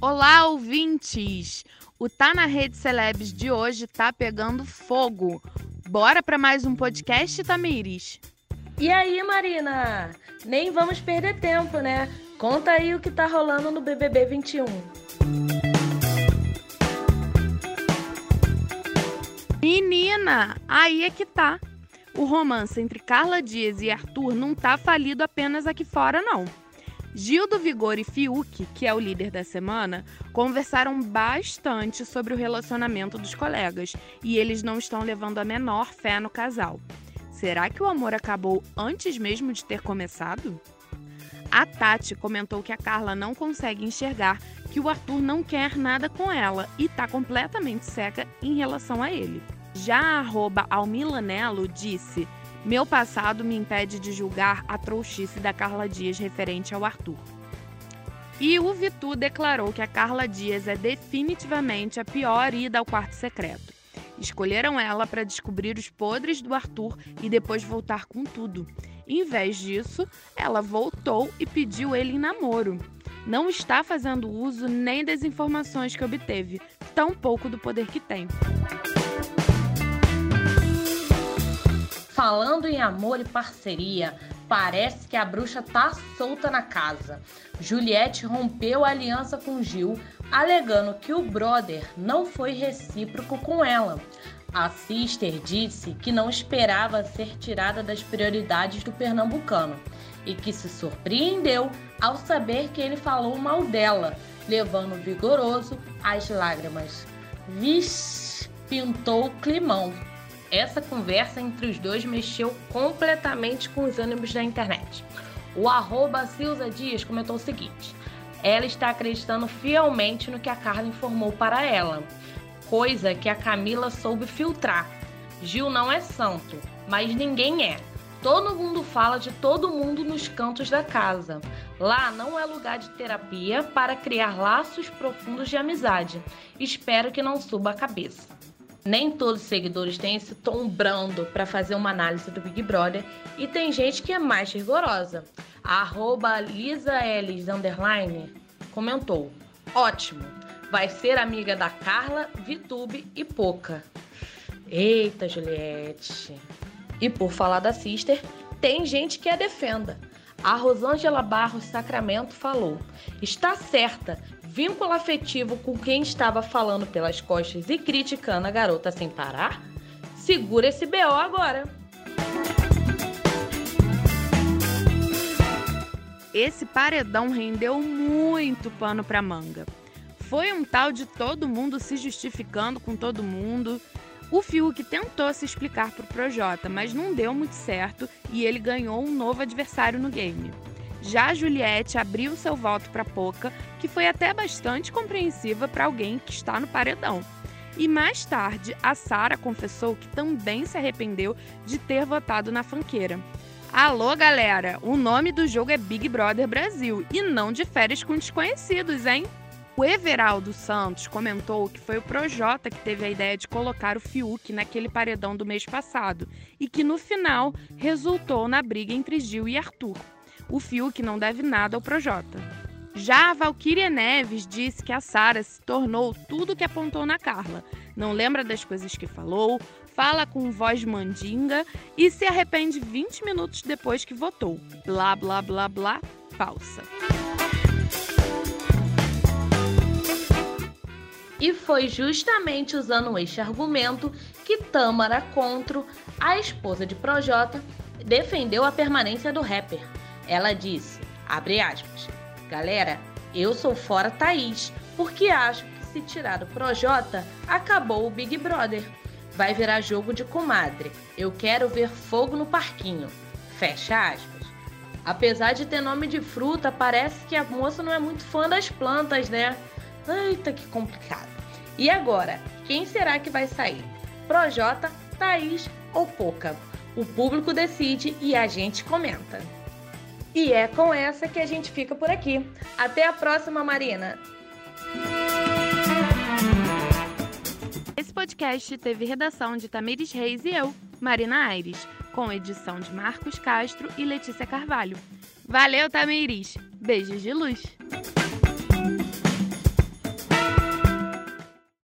Olá, ouvintes! O Tá na Rede Celebs de hoje tá pegando fogo. Bora para mais um podcast, Tamires? E aí, Marina? Nem vamos perder tempo, né? Conta aí o que tá rolando no BBB 21. Menina, aí é que tá. O romance entre Carla Dias e Arthur não tá falido apenas aqui fora, não. Gil do Vigor e Fiuk, que é o líder da semana, conversaram bastante sobre o relacionamento dos colegas e eles não estão levando a menor fé no casal. Será que o amor acabou antes mesmo de ter começado? A Tati comentou que a Carla não consegue enxergar que o Arthur não quer nada com ela e está completamente seca em relação a ele. Já a arroba Almilanello disse meu passado me impede de julgar a trouxice da Carla Dias referente ao Arthur. E o Vitu declarou que a Carla Dias é definitivamente a pior ida ao quarto secreto. Escolheram ela para descobrir os podres do Arthur e depois voltar com tudo. Em vez disso, ela voltou e pediu ele em namoro. Não está fazendo uso nem das informações que obteve, tão pouco do poder que tem. Falando em amor e parceria, parece que a bruxa tá solta na casa. Juliette rompeu a aliança com Gil, alegando que o brother não foi recíproco com ela. A sister disse que não esperava ser tirada das prioridades do pernambucano e que se surpreendeu ao saber que ele falou mal dela, levando vigoroso às lágrimas. Vixe, pintou o climão. Essa conversa entre os dois mexeu completamente com os ânimos da internet. O arroba Silza Dias comentou o seguinte: ela está acreditando fielmente no que a Carla informou para ela, coisa que a Camila soube filtrar. Gil não é santo, mas ninguém é. Todo mundo fala de todo mundo nos cantos da casa. Lá não é lugar de terapia para criar laços profundos de amizade. Espero que não suba a cabeça. Nem todos os seguidores têm esse tom brando para fazer uma análise do Big Brother e tem gente que é mais rigorosa. A arroba underline comentou: Ótimo, vai ser amiga da Carla, Vitube e Poca. Eita, Juliette. E por falar da Sister, tem gente que a defenda. A Rosângela Barros Sacramento falou: Está certa, vínculo afetivo com quem estava falando pelas costas e criticando a garota sem parar? Segura esse BO agora. Esse paredão rendeu muito pano para manga. Foi um tal de todo mundo se justificando com todo mundo. O Fiuk tentou se explicar pro Projota, mas não deu muito certo e ele ganhou um novo adversário no game. Já Juliette abriu seu voto para Poca, que foi até bastante compreensiva para alguém que está no paredão. E mais tarde, a Sara confessou que também se arrependeu de ter votado na fanqueira. Alô, galera! O nome do jogo é Big Brother Brasil e não de férias com desconhecidos, hein? O Everaldo Santos comentou que foi o Projota que teve a ideia de colocar o Fiuk naquele paredão do mês passado e que no final resultou na briga entre Gil e Arthur o Fiuk não deve nada ao Projota. Já a Valkyria Neves disse que a Sara se tornou tudo o que apontou na Carla. Não lembra das coisas que falou, fala com voz mandinga e se arrepende 20 minutos depois que votou. Blá, blá, blá, blá, falsa. E foi justamente usando este argumento que Tâmara Contro, a esposa de Projota, defendeu a permanência do rapper. Ela disse, abre aspas, galera, eu sou fora Thaís, porque acho que se tirar do Projota, acabou o Big Brother. Vai virar jogo de comadre. Eu quero ver fogo no parquinho. Fecha aspas. Apesar de ter nome de fruta, parece que a moça não é muito fã das plantas, né? Eita, que complicado. E agora, quem será que vai sair? Projota, Thaís ou Poca? O público decide e a gente comenta. E é com essa que a gente fica por aqui. Até a próxima, Marina! Esse podcast teve redação de Tamires Reis e eu, Marina Aires, com edição de Marcos Castro e Letícia Carvalho. Valeu, Tamires! Beijos de luz!